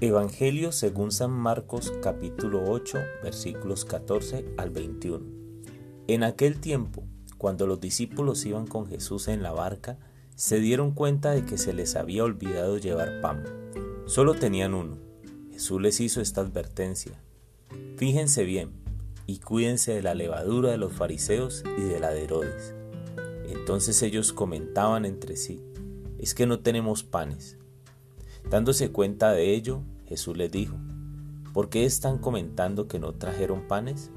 Evangelio según San Marcos capítulo 8 versículos 14 al 21. En aquel tiempo, cuando los discípulos iban con Jesús en la barca, se dieron cuenta de que se les había olvidado llevar pan. Solo tenían uno. Jesús les hizo esta advertencia. Fíjense bien y cuídense de la levadura de los fariseos y de la de Herodes. Entonces ellos comentaban entre sí, es que no tenemos panes. Dándose cuenta de ello, Jesús les dijo, ¿por qué están comentando que no trajeron panes?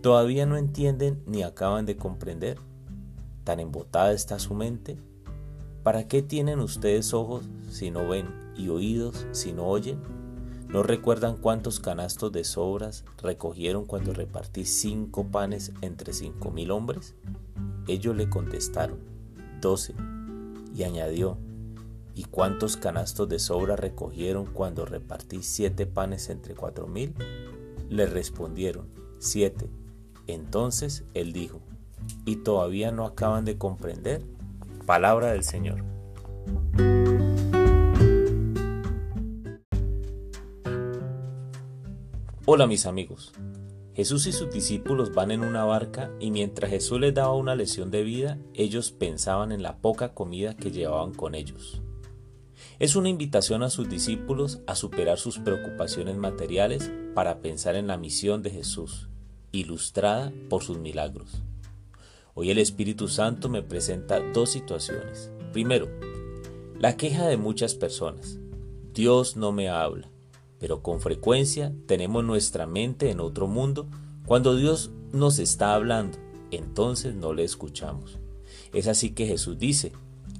¿Todavía no entienden ni acaban de comprender? ¿Tan embotada está su mente? ¿Para qué tienen ustedes ojos si no ven y oídos si no oyen? ¿No recuerdan cuántos canastos de sobras recogieron cuando repartí cinco panes entre cinco mil hombres? Ellos le contestaron, doce. Y añadió, ¿y cuántos canastos de sobra recogieron cuando repartí siete panes entre cuatro mil? Le respondieron, siete. Entonces él dijo, ¿y todavía no acaban de comprender? Palabra del Señor. Hola mis amigos. Jesús y sus discípulos van en una barca y mientras Jesús les daba una lección de vida, ellos pensaban en la poca comida que llevaban con ellos. Es una invitación a sus discípulos a superar sus preocupaciones materiales para pensar en la misión de Jesús, ilustrada por sus milagros. Hoy el Espíritu Santo me presenta dos situaciones. Primero, la queja de muchas personas. Dios no me habla pero con frecuencia tenemos nuestra mente en otro mundo cuando Dios nos está hablando, entonces no le escuchamos. Es así que Jesús dice,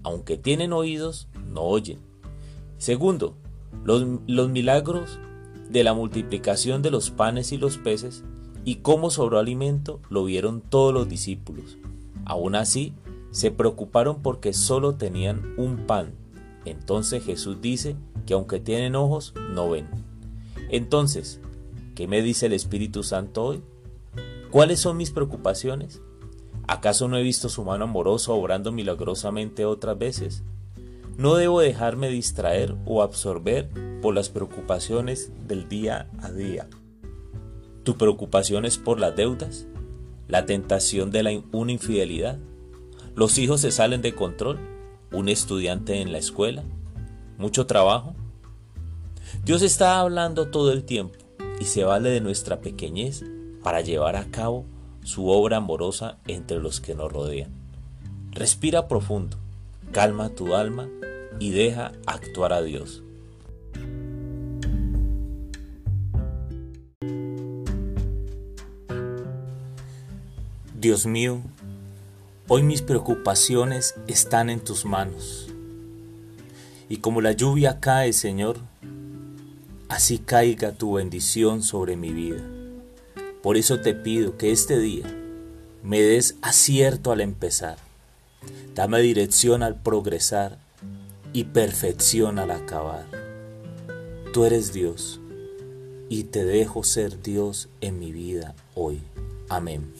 aunque tienen oídos, no oyen. Segundo, los, los milagros de la multiplicación de los panes y los peces y cómo sobró alimento lo vieron todos los discípulos. Aún así, se preocuparon porque solo tenían un pan. Entonces Jesús dice que aunque tienen ojos, no ven. Entonces, ¿qué me dice el Espíritu Santo hoy? ¿Cuáles son mis preocupaciones? ¿Acaso no he visto su mano amorosa obrando milagrosamente otras veces? No debo dejarme distraer o absorber por las preocupaciones del día a día. ¿Tu preocupación es por las deudas? ¿La tentación de la, una infidelidad? ¿Los hijos se salen de control? ¿Un estudiante en la escuela? ¿Mucho trabajo? Dios está hablando todo el tiempo y se vale de nuestra pequeñez para llevar a cabo su obra amorosa entre los que nos rodean. Respira profundo, calma tu alma y deja actuar a Dios. Dios mío, hoy mis preocupaciones están en tus manos. Y como la lluvia cae, Señor, así caiga tu bendición sobre mi vida. Por eso te pido que este día me des acierto al empezar, dame dirección al progresar y perfección al acabar. Tú eres Dios y te dejo ser Dios en mi vida hoy. Amén.